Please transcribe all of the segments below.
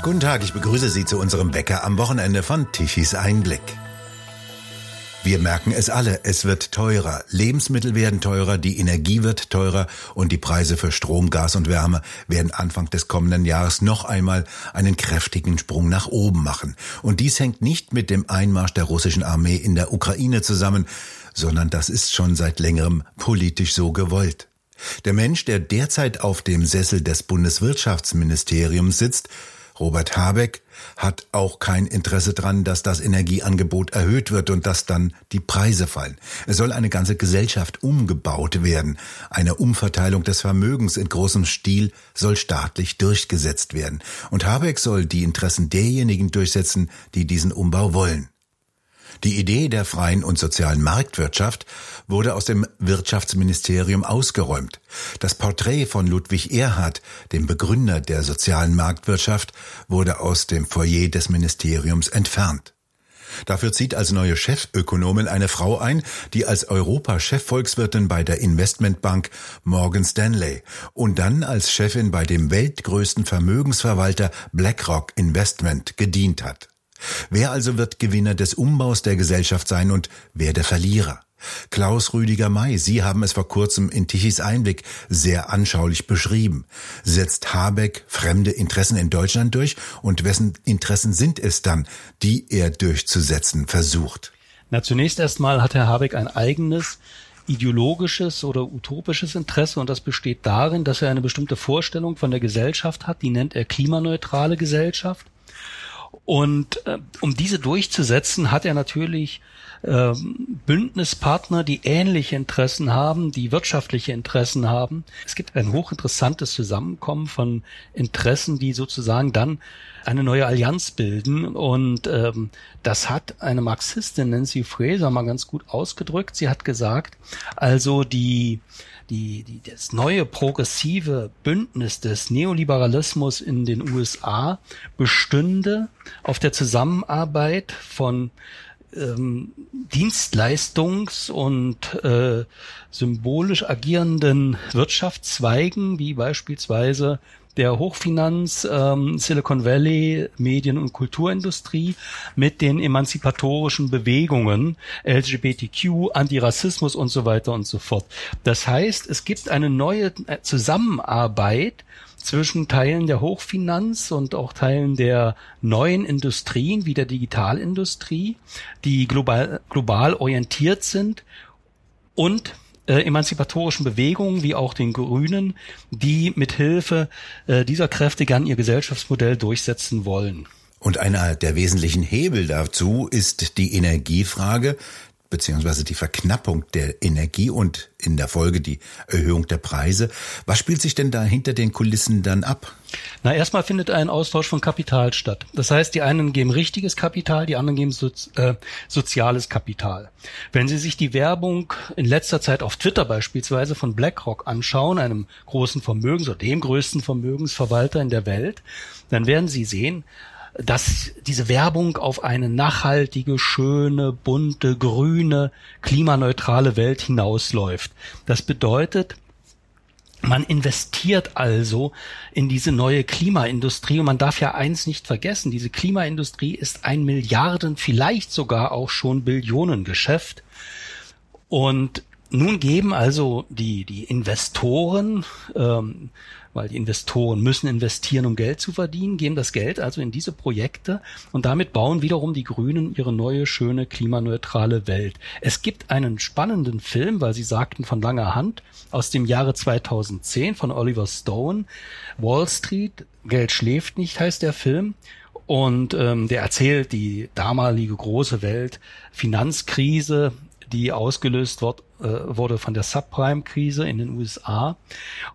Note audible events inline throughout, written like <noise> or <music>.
Guten Tag, ich begrüße Sie zu unserem Wecker am Wochenende von Tichys Einblick. Wir merken es alle, es wird teurer, Lebensmittel werden teurer, die Energie wird teurer und die Preise für Strom, Gas und Wärme werden Anfang des kommenden Jahres noch einmal einen kräftigen Sprung nach oben machen. Und dies hängt nicht mit dem Einmarsch der russischen Armee in der Ukraine zusammen, sondern das ist schon seit längerem politisch so gewollt. Der Mensch, der derzeit auf dem Sessel des Bundeswirtschaftsministeriums sitzt, Robert Habeck hat auch kein Interesse dran, dass das Energieangebot erhöht wird und dass dann die Preise fallen. Es soll eine ganze Gesellschaft umgebaut werden. Eine Umverteilung des Vermögens in großem Stil soll staatlich durchgesetzt werden. Und Habeck soll die Interessen derjenigen durchsetzen, die diesen Umbau wollen. Die Idee der freien und sozialen Marktwirtschaft wurde aus dem Wirtschaftsministerium ausgeräumt. Das Porträt von Ludwig Erhard, dem Begründer der sozialen Marktwirtschaft, wurde aus dem Foyer des Ministeriums entfernt. Dafür zieht als neue Chefökonomin eine Frau ein, die als Europa-Chefvolkswirtin bei der Investmentbank Morgan Stanley und dann als Chefin bei dem weltgrößten Vermögensverwalter BlackRock Investment gedient hat. Wer also wird Gewinner des Umbaus der Gesellschaft sein und wer der Verlierer? Klaus Rüdiger May, Sie haben es vor kurzem in Tichys Einblick sehr anschaulich beschrieben. Setzt Habeck fremde Interessen in Deutschland durch und wessen Interessen sind es dann, die er durchzusetzen versucht? Na, zunächst erstmal hat Herr Habeck ein eigenes ideologisches oder utopisches Interesse und das besteht darin, dass er eine bestimmte Vorstellung von der Gesellschaft hat, die nennt er klimaneutrale Gesellschaft. Und äh, um diese durchzusetzen, hat er natürlich äh, Bündnispartner, die ähnliche Interessen haben, die wirtschaftliche Interessen haben. Es gibt ein hochinteressantes Zusammenkommen von Interessen, die sozusagen dann eine neue Allianz bilden. Und ähm, das hat eine Marxistin, Nancy Fraser, mal ganz gut ausgedrückt. Sie hat gesagt, also die die, die, das neue progressive Bündnis des Neoliberalismus in den USA bestünde auf der Zusammenarbeit von ähm, Dienstleistungs- und äh, symbolisch agierenden Wirtschaftszweigen, wie beispielsweise der Hochfinanz, ähm, Silicon Valley, Medien- und Kulturindustrie mit den emanzipatorischen Bewegungen, LGBTQ, Antirassismus und so weiter und so fort. Das heißt, es gibt eine neue Zusammenarbeit zwischen Teilen der Hochfinanz und auch Teilen der neuen Industrien wie der Digitalindustrie, die global, global orientiert sind und äh, emanzipatorischen Bewegungen wie auch den Grünen, die mit Hilfe äh, dieser Kräfte gern ihr Gesellschaftsmodell durchsetzen wollen. Und einer der wesentlichen Hebel dazu ist die Energiefrage, beziehungsweise die Verknappung der Energie und in der Folge die Erhöhung der Preise. Was spielt sich denn da hinter den Kulissen dann ab? Na, erstmal findet ein Austausch von Kapital statt. Das heißt, die einen geben richtiges Kapital, die anderen geben so, äh, soziales Kapital. Wenn Sie sich die Werbung in letzter Zeit auf Twitter beispielsweise von BlackRock anschauen, einem großen Vermögens- oder dem größten Vermögensverwalter in der Welt, dann werden Sie sehen, dass diese Werbung auf eine nachhaltige, schöne, bunte, grüne, klimaneutrale Welt hinausläuft. Das bedeutet, man investiert also in diese neue Klimaindustrie und man darf ja eins nicht vergessen, diese Klimaindustrie ist ein Milliarden, vielleicht sogar auch schon Billionengeschäft. Und nun geben also die, die Investoren ähm, weil die Investoren müssen investieren, um Geld zu verdienen, geben das Geld also in diese Projekte und damit bauen wiederum die Grünen ihre neue, schöne, klimaneutrale Welt. Es gibt einen spannenden Film, weil Sie sagten von langer Hand, aus dem Jahre 2010 von Oliver Stone, Wall Street, Geld schläft nicht heißt der Film. Und ähm, der erzählt die damalige große Welt, Finanzkrise, die ausgelöst wird, äh, wurde von der Subprime-Krise in den USA.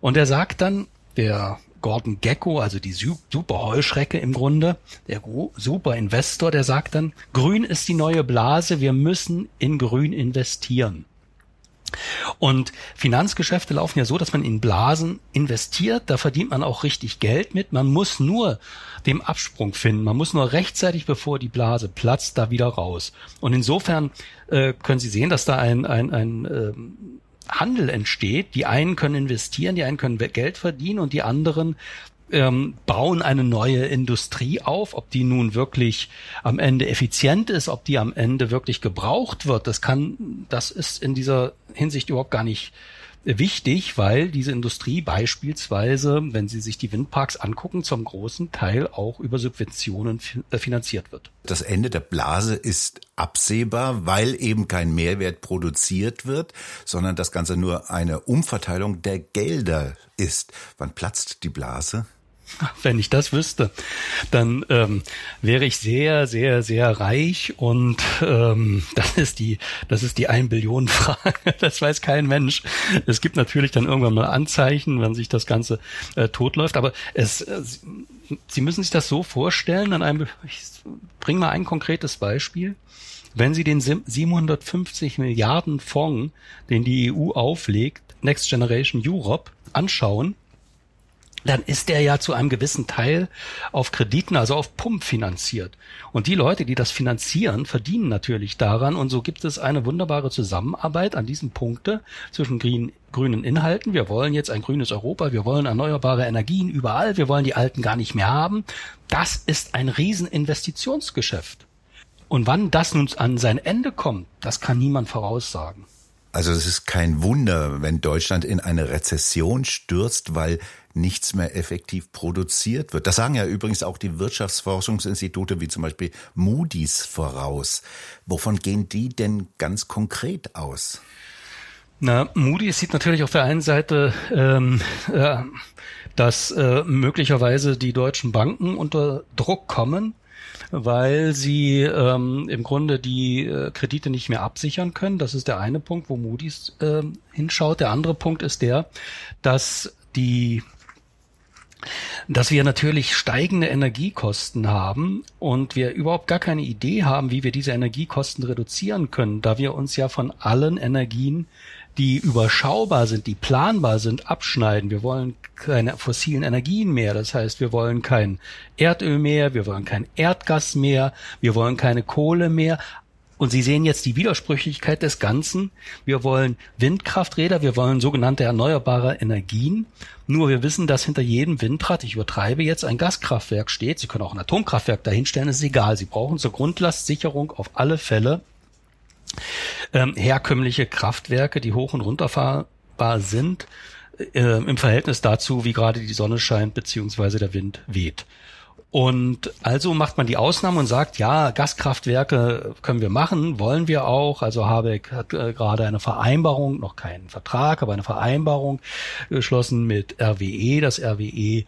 Und er sagt dann, der Gordon Gecko, also die super Heuschrecke im Grunde, der super Investor, der sagt dann, Grün ist die neue Blase, wir müssen in Grün investieren. Und Finanzgeschäfte laufen ja so, dass man in Blasen investiert, da verdient man auch richtig Geld mit. Man muss nur dem Absprung finden, man muss nur rechtzeitig, bevor die Blase platzt, da wieder raus. Und insofern äh, können Sie sehen, dass da ein, ein, ein ähm, Handel entsteht. Die einen können investieren, die einen können Geld verdienen und die anderen ähm, bauen eine neue Industrie auf, ob die nun wirklich am Ende effizient ist, ob die am Ende wirklich gebraucht wird, das kann, das ist in dieser Hinsicht überhaupt gar nicht wichtig, weil diese Industrie beispielsweise, wenn Sie sich die Windparks angucken, zum großen Teil auch über Subventionen äh, finanziert wird. Das Ende der Blase ist absehbar, weil eben kein Mehrwert produziert wird, sondern das Ganze nur eine Umverteilung der Gelder ist. Wann platzt die Blase? Wenn ich das wüsste, dann ähm, wäre ich sehr, sehr, sehr reich und ähm, das ist die, das ist die ein Billionen Frage. <laughs> Das weiß kein Mensch. Es gibt natürlich dann irgendwann mal Anzeichen, wenn sich das Ganze äh, totläuft, aber es, äh, Sie müssen sich das so vorstellen. An einem, ich bringe mal ein konkretes Beispiel. Wenn Sie den 750 Milliarden Fonds, den die EU auflegt, Next Generation Europe, anschauen, dann ist der ja zu einem gewissen Teil auf Krediten, also auf Pump finanziert. Und die Leute, die das finanzieren, verdienen natürlich daran. Und so gibt es eine wunderbare Zusammenarbeit an diesen Punkte zwischen green, grünen Inhalten. Wir wollen jetzt ein grünes Europa, wir wollen erneuerbare Energien überall, wir wollen die alten gar nicht mehr haben. Das ist ein Rieseninvestitionsgeschäft. Und wann das nun an sein Ende kommt, das kann niemand voraussagen. Also es ist kein Wunder, wenn Deutschland in eine Rezession stürzt, weil nichts mehr effektiv produziert wird. Das sagen ja übrigens auch die Wirtschaftsforschungsinstitute wie zum Beispiel Moody's voraus. Wovon gehen die denn ganz konkret aus? Na, Moody's sieht natürlich auf der einen Seite, ähm, äh, dass äh, möglicherweise die deutschen Banken unter Druck kommen weil sie ähm, im Grunde die äh, Kredite nicht mehr absichern können. Das ist der eine Punkt, wo Moody's äh, hinschaut. Der andere Punkt ist der, dass die dass wir natürlich steigende Energiekosten haben und wir überhaupt gar keine Idee haben, wie wir diese Energiekosten reduzieren können, da wir uns ja von allen Energien die überschaubar sind, die planbar sind, abschneiden. Wir wollen keine fossilen Energien mehr. Das heißt, wir wollen kein Erdöl mehr, wir wollen kein Erdgas mehr, wir wollen keine Kohle mehr. Und Sie sehen jetzt die Widersprüchlichkeit des Ganzen. Wir wollen Windkrafträder, wir wollen sogenannte erneuerbare Energien. Nur wir wissen, dass hinter jedem Windrad, ich übertreibe jetzt, ein Gaskraftwerk steht. Sie können auch ein Atomkraftwerk dahinstellen, ist egal. Sie brauchen zur Grundlastsicherung auf alle Fälle ähm, herkömmliche Kraftwerke, die hoch und runterfahrbar sind, äh, im Verhältnis dazu, wie gerade die Sonne scheint beziehungsweise der Wind weht. Und also macht man die Ausnahme und sagt, ja, Gaskraftwerke können wir machen, wollen wir auch. Also Habeck hat äh, gerade eine Vereinbarung, noch keinen Vertrag, aber eine Vereinbarung geschlossen mit RWE, dass RWE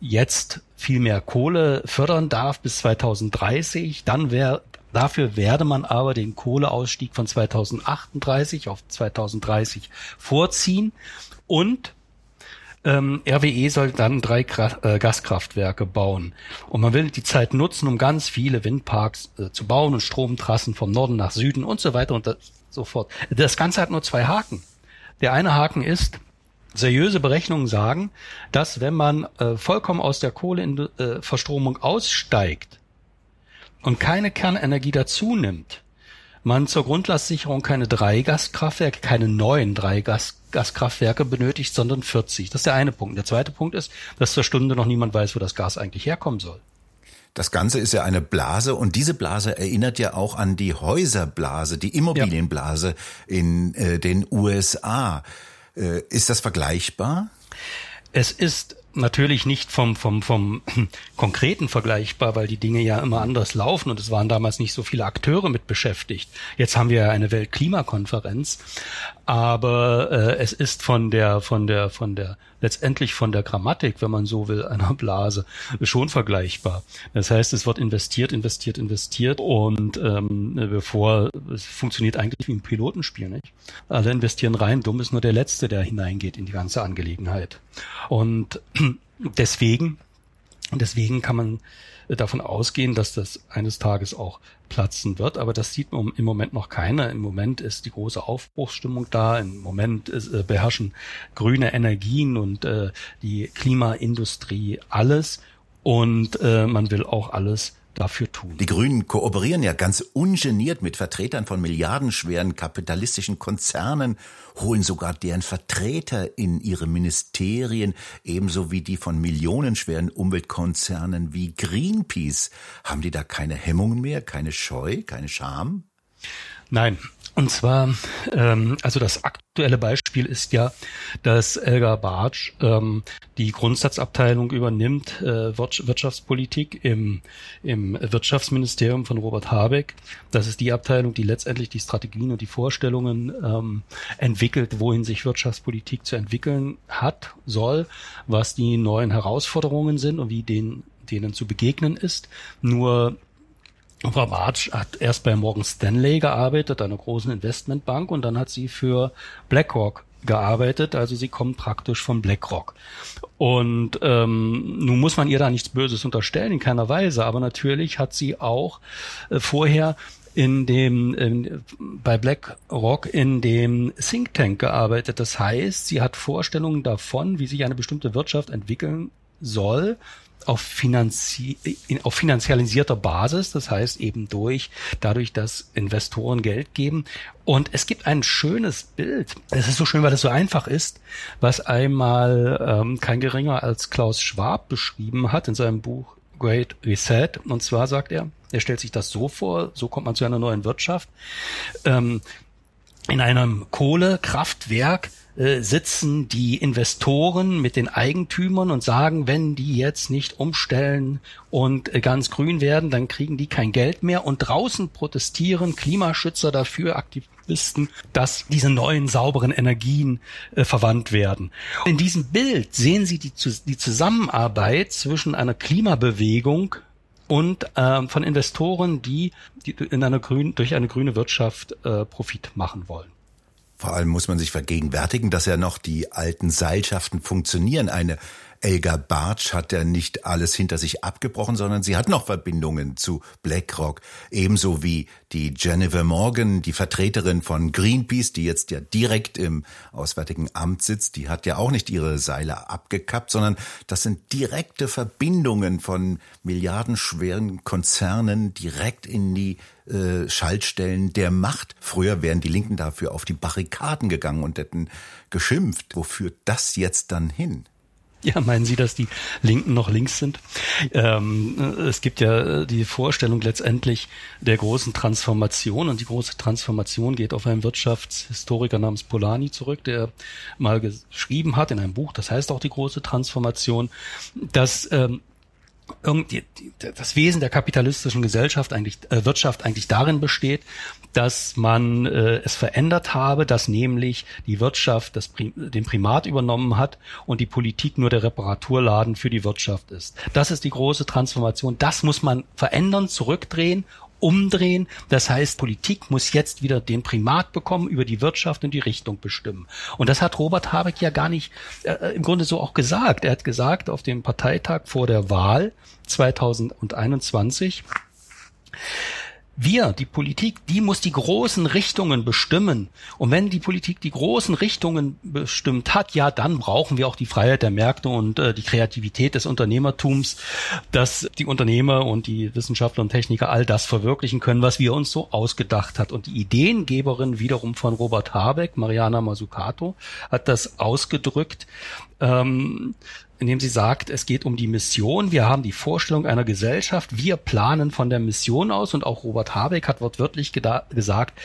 jetzt viel mehr Kohle fördern darf bis 2030. Dann wäre Dafür werde man aber den Kohleausstieg von 2038 auf 2030 vorziehen und ähm, RWE soll dann drei äh, Gaskraftwerke bauen. Und man will die Zeit nutzen, um ganz viele Windparks äh, zu bauen und Stromtrassen vom Norden nach Süden und so weiter und so fort. Das Ganze hat nur zwei Haken. Der eine Haken ist, seriöse Berechnungen sagen, dass wenn man äh, vollkommen aus der Kohleverstromung aussteigt, und keine Kernenergie dazu nimmt, man zur Grundlastsicherung keine drei Gaskraftwerke, keine neuen drei Gas Gaskraftwerke benötigt, sondern 40. Das ist der eine Punkt. Der zweite Punkt ist, dass zur Stunde noch niemand weiß, wo das Gas eigentlich herkommen soll. Das Ganze ist ja eine Blase und diese Blase erinnert ja auch an die Häuserblase, die Immobilienblase ja. in äh, den USA. Äh, ist das vergleichbar? Es ist natürlich nicht vom, vom, vom <clears throat> Konkreten vergleichbar, weil die Dinge ja immer anders laufen und es waren damals nicht so viele Akteure mit beschäftigt. Jetzt haben wir ja eine Weltklimakonferenz, aber äh, es ist von der, von der, von der, letztendlich von der Grammatik, wenn man so will, einer Blase schon vergleichbar. Das heißt, es wird investiert, investiert, investiert und ähm, bevor es funktioniert eigentlich wie ein Pilotenspiel, nicht? Alle investieren rein, dumm ist nur der Letzte, der hineingeht in die ganze Angelegenheit. Und <clears throat> deswegen, deswegen kann man davon ausgehen, dass das eines Tages auch platzen wird, aber das sieht im Moment noch keiner. Im Moment ist die große Aufbruchsstimmung da. Im Moment ist, äh, beherrschen grüne Energien und äh, die Klimaindustrie alles und äh, man will auch alles dafür tun. Die Grünen kooperieren ja ganz ungeniert mit Vertretern von milliardenschweren kapitalistischen Konzernen, holen sogar deren Vertreter in ihre Ministerien, ebenso wie die von millionenschweren Umweltkonzernen wie Greenpeace. Haben die da keine Hemmungen mehr, keine Scheu, keine Scham? Nein, und zwar, ähm, also das aktuelle Beispiel ist ja, dass Elgar Bartsch ähm, die Grundsatzabteilung übernimmt, äh, Wirtschaftspolitik im, im Wirtschaftsministerium von Robert Habeck. Das ist die Abteilung, die letztendlich die Strategien und die Vorstellungen ähm, entwickelt, wohin sich Wirtschaftspolitik zu entwickeln hat, soll, was die neuen Herausforderungen sind und wie denen denen zu begegnen ist. Nur Frau Bartsch hat erst bei Morgan Stanley gearbeitet, einer großen Investmentbank, und dann hat sie für BlackRock gearbeitet, also sie kommt praktisch von BlackRock. Und ähm, nun muss man ihr da nichts Böses unterstellen, in keiner Weise, aber natürlich hat sie auch äh, vorher in dem in, bei BlackRock in dem Think Tank gearbeitet. Das heißt, sie hat Vorstellungen davon, wie sich eine bestimmte Wirtschaft entwickeln soll auf, finanzi auf finanzialisierter Basis, das heißt eben durch, dadurch, dass Investoren Geld geben. Und es gibt ein schönes Bild, es ist so schön, weil es so einfach ist, was einmal ähm, kein geringer als Klaus Schwab beschrieben hat in seinem Buch Great Reset. Und zwar sagt er, er stellt sich das so vor, so kommt man zu einer neuen Wirtschaft. Ähm, in einem Kohlekraftwerk äh, sitzen die Investoren mit den Eigentümern und sagen, wenn die jetzt nicht umstellen und äh, ganz grün werden, dann kriegen die kein Geld mehr. Und draußen protestieren Klimaschützer dafür, Aktivisten, dass diese neuen sauberen Energien äh, verwandt werden. In diesem Bild sehen Sie die, die Zusammenarbeit zwischen einer Klimabewegung und äh, von Investoren, die, die in einer grün, durch eine grüne Wirtschaft äh, Profit machen wollen. Vor allem muss man sich vergegenwärtigen, dass ja noch die alten Seilschaften funktionieren. Eine Elga Bartsch hat ja nicht alles hinter sich abgebrochen, sondern sie hat noch Verbindungen zu BlackRock. Ebenso wie die Jennifer Morgan, die Vertreterin von Greenpeace, die jetzt ja direkt im Auswärtigen Amt sitzt, die hat ja auch nicht ihre Seile abgekappt, sondern das sind direkte Verbindungen von milliardenschweren Konzernen direkt in die äh, Schaltstellen der Macht. Früher wären die Linken dafür auf die Barrikaden gegangen und hätten geschimpft. Wo führt das jetzt dann hin? Ja, meinen Sie, dass die Linken noch links sind? Ähm, es gibt ja die Vorstellung letztendlich der großen Transformation und die große Transformation geht auf einen Wirtschaftshistoriker namens Polanyi zurück, der mal geschrieben hat in einem Buch, das heißt auch die große Transformation, dass ähm, irgendwie das Wesen der kapitalistischen Gesellschaft eigentlich äh, Wirtschaft eigentlich darin besteht, dass man äh, es verändert habe, dass nämlich die Wirtschaft das Prim den Primat übernommen hat und die Politik nur der Reparaturladen für die Wirtschaft ist. Das ist die große Transformation. Das muss man verändern, zurückdrehen umdrehen. Das heißt, Politik muss jetzt wieder den Primat bekommen, über die Wirtschaft und die Richtung bestimmen. Und das hat Robert Habeck ja gar nicht äh, im Grunde so auch gesagt. Er hat gesagt auf dem Parteitag vor der Wahl 2021, wir, die Politik, die muss die großen Richtungen bestimmen. Und wenn die Politik die großen Richtungen bestimmt hat, ja, dann brauchen wir auch die Freiheit der Märkte und äh, die Kreativität des Unternehmertums, dass die Unternehmer und die Wissenschaftler und Techniker all das verwirklichen können, was wir uns so ausgedacht hat. Und die Ideengeberin wiederum von Robert Habeck, Mariana Mazzucato, hat das ausgedrückt. Ähm, indem sie sagt, es geht um die Mission. Wir haben die Vorstellung einer Gesellschaft. Wir planen von der Mission aus und auch Robert Habeck hat wortwörtlich gesagt,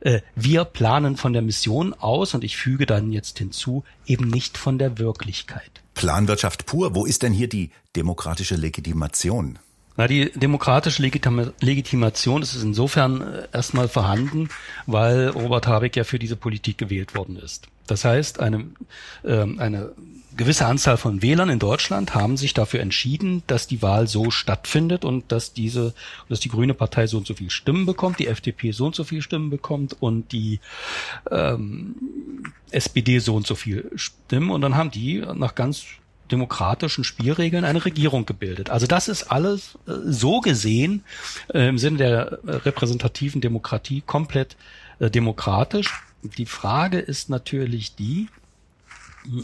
äh, wir planen von der Mission aus und ich füge dann jetzt hinzu, eben nicht von der Wirklichkeit. Planwirtschaft pur. Wo ist denn hier die demokratische Legitimation? Na, die demokratische Legitima Legitimation ist insofern äh, erstmal vorhanden, weil Robert Habeck ja für diese Politik gewählt worden ist. Das heißt, eine, äh, eine gewisse Anzahl von Wählern in Deutschland haben sich dafür entschieden, dass die Wahl so stattfindet und dass diese, dass die Grüne Partei so und so viel Stimmen bekommt, die FDP so und so viel Stimmen bekommt und die ähm, SPD so und so viel Stimmen und dann haben die nach ganz demokratischen Spielregeln eine Regierung gebildet. Also das ist alles äh, so gesehen äh, im Sinne der repräsentativen Demokratie komplett äh, demokratisch. Die Frage ist natürlich die,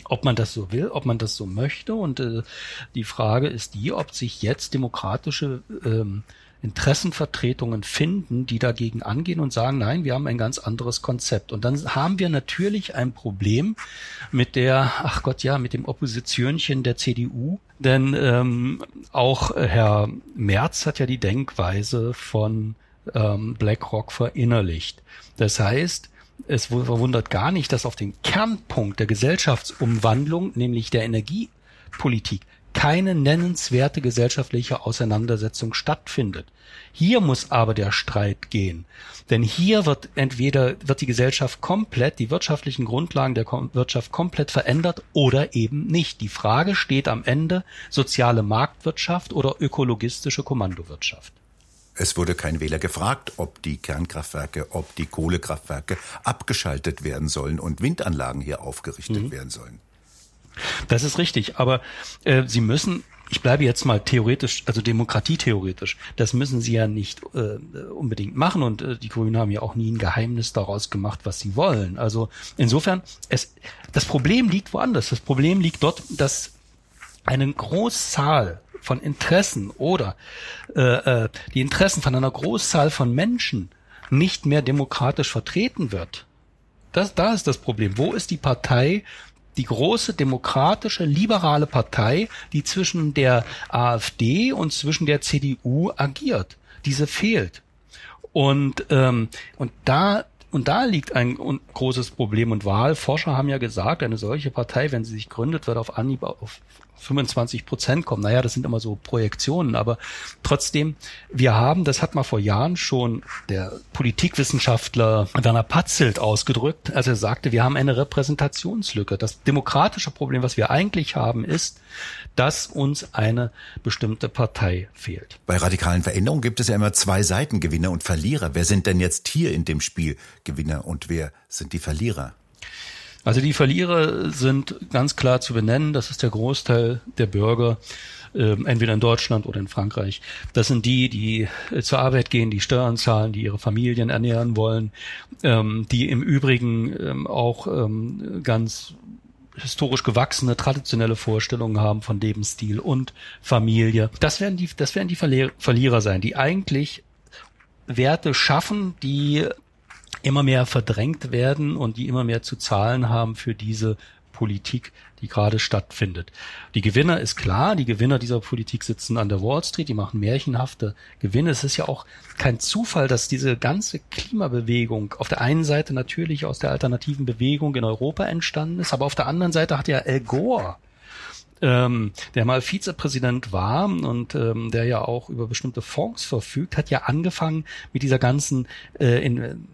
ob man das so will, ob man das so möchte. Und äh, die Frage ist die, ob sich jetzt demokratische ähm, Interessenvertretungen finden, die dagegen angehen und sagen, nein, wir haben ein ganz anderes Konzept. Und dann haben wir natürlich ein Problem mit der, ach Gott ja, mit dem Oppositionchen der CDU. Denn ähm, auch Herr Merz hat ja die Denkweise von ähm, BlackRock verinnerlicht. Das heißt, es verwundert gar nicht, dass auf den Kernpunkt der Gesellschaftsumwandlung, nämlich der Energiepolitik, keine nennenswerte gesellschaftliche Auseinandersetzung stattfindet. Hier muss aber der Streit gehen. Denn hier wird entweder, wird die Gesellschaft komplett, die wirtschaftlichen Grundlagen der Wirtschaft komplett verändert oder eben nicht. Die Frage steht am Ende soziale Marktwirtschaft oder ökologistische Kommandowirtschaft. Es wurde kein Wähler gefragt, ob die Kernkraftwerke, ob die Kohlekraftwerke abgeschaltet werden sollen und Windanlagen hier aufgerichtet mhm. werden sollen. Das ist richtig, aber äh, Sie müssen ich bleibe jetzt mal theoretisch, also demokratietheoretisch, das müssen sie ja nicht äh, unbedingt machen und äh, die Grünen haben ja auch nie ein Geheimnis daraus gemacht, was sie wollen. Also insofern, es, das Problem liegt woanders. Das Problem liegt dort, dass eine Großzahl von Interessen oder äh, äh, die Interessen von einer Großzahl von Menschen nicht mehr demokratisch vertreten wird. Das, da ist das Problem. Wo ist die Partei, die große demokratische liberale Partei, die zwischen der AfD und zwischen der CDU agiert. Diese fehlt. Und, ähm, und da und da liegt ein großes Problem. Und Wahlforscher haben ja gesagt, eine solche Partei, wenn sie sich gründet, wird auf Anhieb auf 25 Prozent kommen. Naja, das sind immer so Projektionen, aber trotzdem, wir haben, das hat mal vor Jahren schon der Politikwissenschaftler Werner Patzelt ausgedrückt, als er sagte, wir haben eine Repräsentationslücke. Das demokratische Problem, was wir eigentlich haben, ist, dass uns eine bestimmte Partei fehlt. Bei radikalen Veränderungen gibt es ja immer zwei Seiten, Gewinner und Verlierer. Wer sind denn jetzt hier in dem Spiel Gewinner und wer sind die Verlierer? Also die Verlierer sind ganz klar zu benennen. Das ist der Großteil der Bürger, ähm, entweder in Deutschland oder in Frankreich. Das sind die, die äh, zur Arbeit gehen, die Steuern zahlen, die ihre Familien ernähren wollen, ähm, die im Übrigen ähm, auch ähm, ganz historisch gewachsene, traditionelle Vorstellungen haben von Lebensstil und Familie. Das werden die, das werden die Verlierer sein, die eigentlich Werte schaffen, die immer mehr verdrängt werden und die immer mehr zu zahlen haben für diese Politik, die gerade stattfindet. Die Gewinner ist klar, die Gewinner dieser Politik sitzen an der Wall Street, die machen märchenhafte Gewinne. Es ist ja auch kein Zufall, dass diese ganze Klimabewegung auf der einen Seite natürlich aus der alternativen Bewegung in Europa entstanden ist, aber auf der anderen Seite hat ja Al Gore ähm, der mal Vizepräsident war und ähm, der ja auch über bestimmte Fonds verfügt, hat ja angefangen mit dieser ganzen äh, in,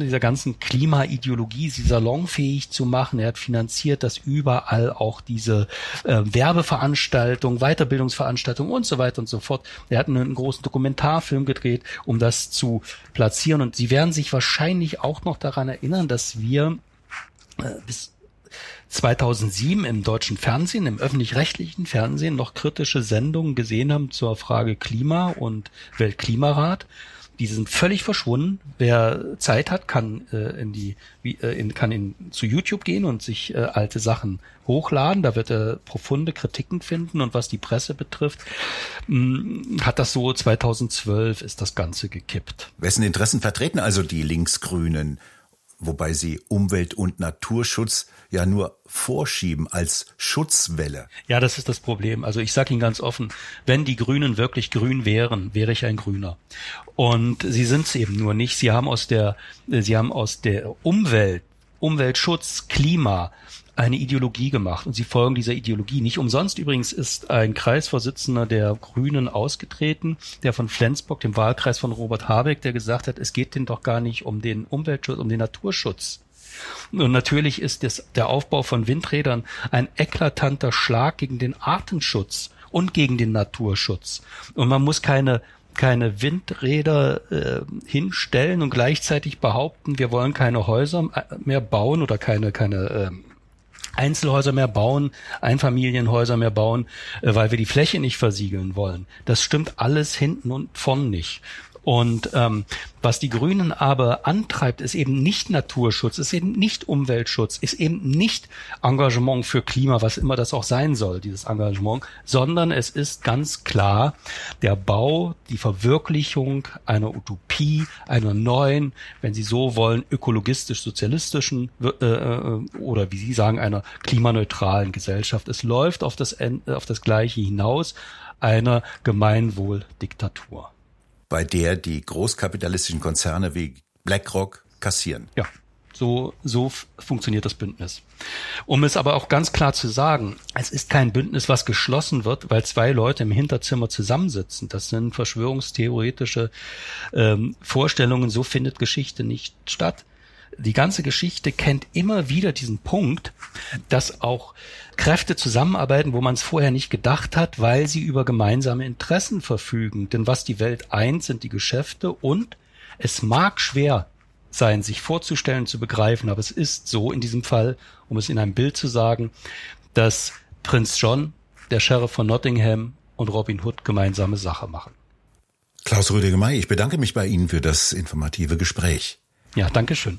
dieser ganzen Klimaideologie sie salonfähig zu machen. Er hat finanziert, dass überall auch diese äh, Werbeveranstaltungen, Weiterbildungsveranstaltungen und so weiter und so fort. Er hat einen, einen großen Dokumentarfilm gedreht, um das zu platzieren. Und Sie werden sich wahrscheinlich auch noch daran erinnern, dass wir äh, bis 2007 im deutschen Fernsehen, im öffentlich-rechtlichen Fernsehen noch kritische Sendungen gesehen haben zur Frage Klima und Weltklimarat. Die sind völlig verschwunden. Wer Zeit hat, kann äh, in die, wie, äh, in, kann in, zu YouTube gehen und sich äh, alte Sachen hochladen. Da wird er profunde Kritiken finden. Und was die Presse betrifft, mh, mm, hat das so 2012 ist das Ganze gekippt. Wessen Interessen vertreten also die Linksgrünen? Wobei sie Umwelt- und Naturschutz ja nur vorschieben als Schutzwelle. Ja, das ist das Problem. Also ich sage Ihnen ganz offen, wenn die Grünen wirklich grün wären, wäre ich ein Grüner. Und sie sind es eben nur nicht. Sie haben aus der, sie haben aus der Umwelt, Umweltschutz, Klima, eine Ideologie gemacht und sie folgen dieser Ideologie. Nicht umsonst übrigens ist ein Kreisvorsitzender der Grünen ausgetreten, der von Flensburg, dem Wahlkreis von Robert Habeck, der gesagt hat, es geht denn doch gar nicht um den Umweltschutz, um den Naturschutz. Und natürlich ist das, der Aufbau von Windrädern ein eklatanter Schlag gegen den Artenschutz und gegen den Naturschutz. Und man muss keine keine Windräder äh, hinstellen und gleichzeitig behaupten, wir wollen keine Häuser mehr bauen oder keine keine äh, Einzelhäuser mehr bauen, Einfamilienhäuser mehr bauen, äh, weil wir die Fläche nicht versiegeln wollen. Das stimmt alles hinten und vorn nicht. Und ähm, was die Grünen aber antreibt, ist eben nicht Naturschutz, ist eben nicht Umweltschutz, ist eben nicht Engagement für Klima, was immer das auch sein soll, dieses Engagement, sondern es ist ganz klar der Bau, die Verwirklichung einer Utopie, einer neuen, wenn Sie so wollen, ökologistisch-sozialistischen äh, äh, oder wie Sie sagen, einer klimaneutralen Gesellschaft. Es läuft auf das, auf das Gleiche hinaus, einer Gemeinwohldiktatur bei der die großkapitalistischen Konzerne wie BlackRock kassieren. Ja. So, so funktioniert das Bündnis. Um es aber auch ganz klar zu sagen, es ist kein Bündnis, was geschlossen wird, weil zwei Leute im Hinterzimmer zusammensitzen. Das sind verschwörungstheoretische ähm, Vorstellungen. So findet Geschichte nicht statt die ganze Geschichte kennt immer wieder diesen Punkt, dass auch Kräfte zusammenarbeiten, wo man es vorher nicht gedacht hat, weil sie über gemeinsame Interessen verfügen. Denn was die Welt eint, sind die Geschäfte und es mag schwer sein, sich vorzustellen, zu begreifen, aber es ist so in diesem Fall, um es in einem Bild zu sagen, dass Prinz John, der Sheriff von Nottingham und Robin Hood gemeinsame Sache machen. Klaus Rüdiger-May, ich bedanke mich bei Ihnen für das informative Gespräch. Ja, danke schön.